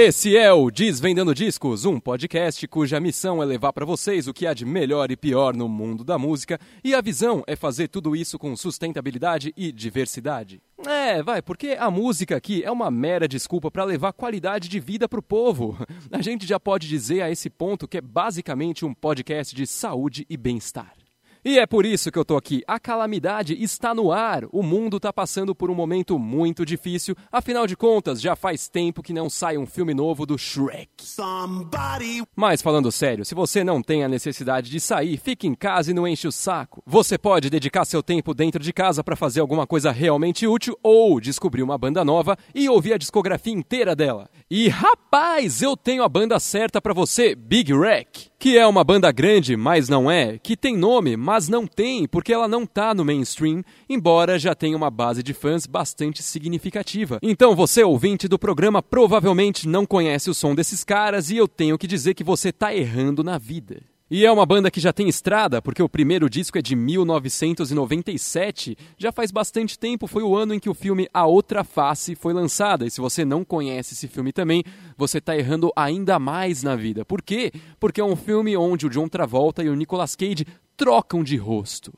Esse é o Desvendando Discos, um podcast cuja missão é levar para vocês o que há de melhor e pior no mundo da música, e a visão é fazer tudo isso com sustentabilidade e diversidade. É, vai, porque a música aqui é uma mera desculpa para levar qualidade de vida pro povo. A gente já pode dizer a esse ponto que é basicamente um podcast de saúde e bem-estar. E é por isso que eu tô aqui. A calamidade está no ar. O mundo tá passando por um momento muito difícil. Afinal de contas, já faz tempo que não sai um filme novo do Shrek. Somebody... Mas falando sério, se você não tem a necessidade de sair, fique em casa e não enche o saco. Você pode dedicar seu tempo dentro de casa para fazer alguma coisa realmente útil ou descobrir uma banda nova e ouvir a discografia inteira dela. E rapaz, eu tenho a banda certa para você, Big Wreck que é uma banda grande, mas não é, que tem nome, mas não tem, porque ela não tá no mainstream, embora já tenha uma base de fãs bastante significativa. Então você, ouvinte do programa, provavelmente não conhece o som desses caras e eu tenho que dizer que você tá errando na vida. E é uma banda que já tem estrada, porque o primeiro disco é de 1997. Já faz bastante tempo, foi o ano em que o filme A Outra Face foi lançado. E se você não conhece esse filme também, você está errando ainda mais na vida. Por quê? Porque é um filme onde o John Travolta e o Nicolas Cage trocam de rosto.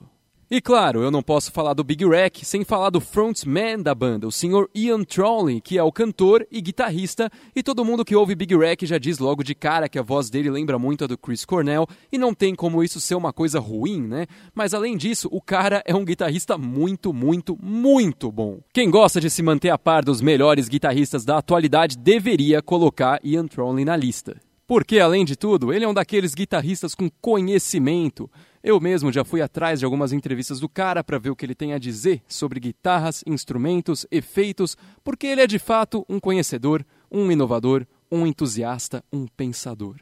E claro, eu não posso falar do Big Rack sem falar do frontman da banda, o Sr. Ian Trolley, que é o cantor e guitarrista, e todo mundo que ouve Big Rack já diz logo de cara que a voz dele lembra muito a do Chris Cornell, e não tem como isso ser uma coisa ruim, né? Mas além disso, o cara é um guitarrista muito, muito, muito bom. Quem gosta de se manter a par dos melhores guitarristas da atualidade deveria colocar Ian Trolley na lista. Porque, além de tudo, ele é um daqueles guitarristas com conhecimento, eu mesmo já fui atrás de algumas entrevistas do cara para ver o que ele tem a dizer sobre guitarras, instrumentos, efeitos, porque ele é de fato um conhecedor, um inovador, um entusiasta, um pensador.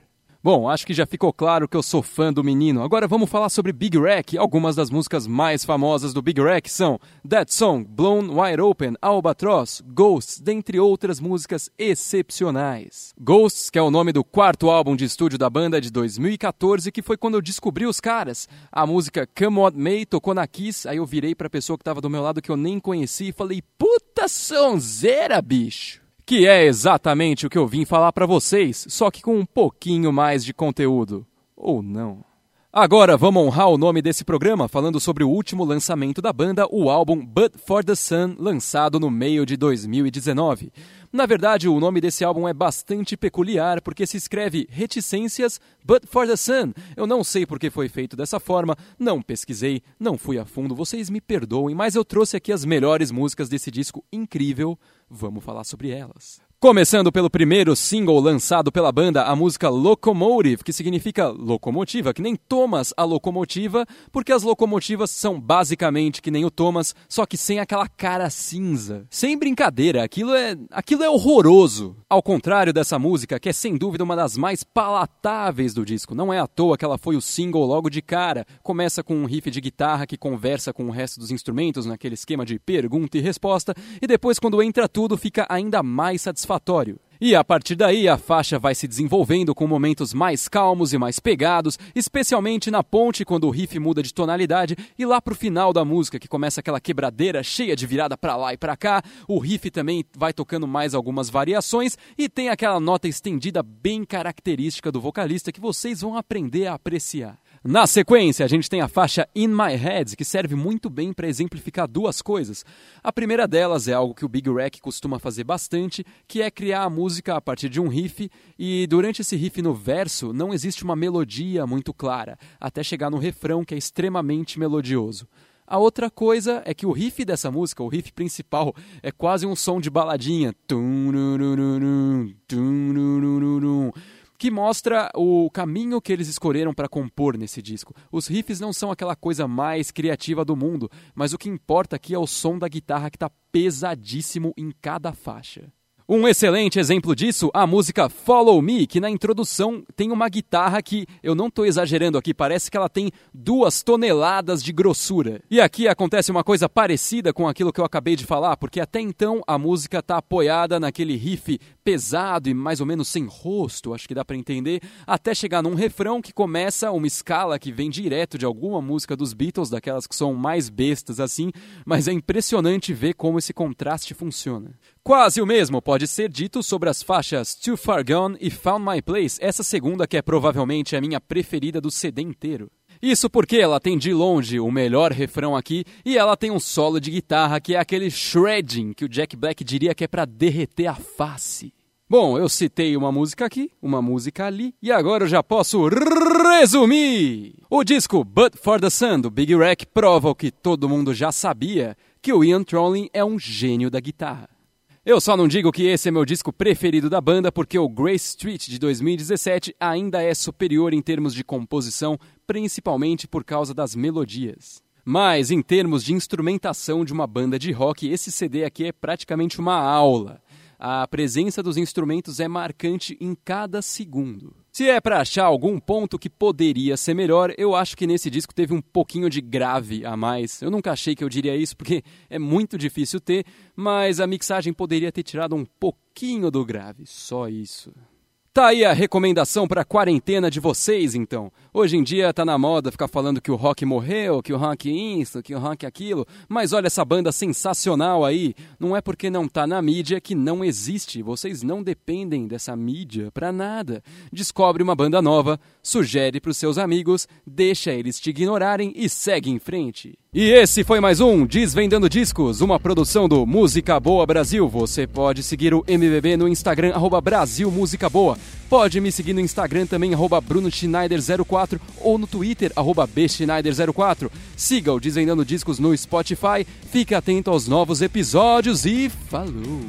Bom, acho que já ficou claro que eu sou fã do menino. Agora vamos falar sobre Big Rack. Algumas das músicas mais famosas do Big Rack são That Song, Blown Wide Open, Albatross, Ghosts, dentre outras músicas excepcionais. Ghosts, que é o nome do quarto álbum de estúdio da banda de 2014, que foi quando eu descobri os caras. A música Come What May tocou na Kiss, aí eu virei pra pessoa que tava do meu lado que eu nem conhecia e falei: Puta sonzeira, bicho! Que é exatamente o que eu vim falar para vocês, só que com um pouquinho mais de conteúdo. Ou não. Agora vamos honrar o nome desse programa falando sobre o último lançamento da banda, o álbum But for the Sun, lançado no meio de 2019. Na verdade, o nome desse álbum é bastante peculiar porque se escreve Reticências But for the Sun. Eu não sei por que foi feito dessa forma, não pesquisei, não fui a fundo, vocês me perdoem, mas eu trouxe aqui as melhores músicas desse disco incrível Vamos falar sobre elas. Começando pelo primeiro single lançado pela banda, a música Locomotive, que significa locomotiva, que nem Thomas a locomotiva, porque as locomotivas são basicamente que nem o Thomas, só que sem aquela cara cinza. Sem brincadeira, aquilo é, aquilo é horroroso. Ao contrário dessa música, que é sem dúvida uma das mais palatáveis do disco. Não é à toa que ela foi o single logo de cara. Começa com um riff de guitarra que conversa com o resto dos instrumentos naquele esquema de pergunta e resposta, e depois quando entra tudo fica ainda mais satisfatório satisfatório. E a partir daí a faixa vai se desenvolvendo com momentos mais calmos e mais pegados, especialmente na ponte quando o riff muda de tonalidade e lá pro final da música que começa aquela quebradeira cheia de virada para lá e para cá, o riff também vai tocando mais algumas variações e tem aquela nota estendida bem característica do vocalista que vocês vão aprender a apreciar. Na sequência, a gente tem a faixa In My Head, que serve muito bem para exemplificar duas coisas. A primeira delas é algo que o Big Rack costuma fazer bastante, que é criar a música a partir de um riff, e durante esse riff no verso não existe uma melodia muito clara, até chegar no refrão que é extremamente melodioso. A outra coisa é que o riff dessa música, o riff principal, é quase um som de baladinha. Tum, que mostra o caminho que eles escolheram para compor nesse disco. Os riffs não são aquela coisa mais criativa do mundo, mas o que importa aqui é o som da guitarra que está pesadíssimo em cada faixa. Um excelente exemplo disso, a música Follow Me, que na introdução tem uma guitarra que, eu não estou exagerando aqui, parece que ela tem duas toneladas de grossura. E aqui acontece uma coisa parecida com aquilo que eu acabei de falar, porque até então a música está apoiada naquele riff pesado e mais ou menos sem rosto, acho que dá para entender, até chegar num refrão que começa uma escala que vem direto de alguma música dos Beatles, daquelas que são mais bestas assim, mas é impressionante ver como esse contraste funciona. Quase o mesmo pode ser dito sobre as faixas Too Far Gone e Found My Place, essa segunda que é provavelmente a minha preferida do CD inteiro. Isso porque ela tem de longe o melhor refrão aqui e ela tem um solo de guitarra que é aquele shredding que o Jack Black diria que é para derreter a face. Bom, eu citei uma música aqui, uma música ali, e agora eu já posso resumir! O disco But for the Sun do Big Rack prova o que todo mundo já sabia, que o Ian Trolling é um gênio da guitarra. Eu só não digo que esse é meu disco preferido da banda porque o Grace Street de 2017 ainda é superior em termos de composição, principalmente por causa das melodias. Mas em termos de instrumentação de uma banda de rock, esse CD aqui é praticamente uma aula. A presença dos instrumentos é marcante em cada segundo. Se é para achar algum ponto que poderia ser melhor, eu acho que nesse disco teve um pouquinho de grave a mais. Eu nunca achei que eu diria isso porque é muito difícil ter, mas a mixagem poderia ter tirado um pouquinho do grave, só isso. Tá aí a recomendação para quarentena de vocês, então. Hoje em dia tá na moda ficar falando que o rock morreu, que o rock isso, que o rock aquilo, mas olha essa banda sensacional aí. Não é porque não tá na mídia que não existe. Vocês não dependem dessa mídia para nada. Descobre uma banda nova, sugere para os seus amigos, deixa eles te ignorarem e segue em frente. E esse foi mais um Desvendando Discos, uma produção do Música Boa Brasil. Você pode seguir o MBB no Instagram, arroba Brasil Música Boa. Pode me seguir no Instagram também, arroba Bruno Schneider04 ou no Twitter, arroba Bschneider04. Siga o Desvendando Discos no Spotify, fique atento aos novos episódios e falou!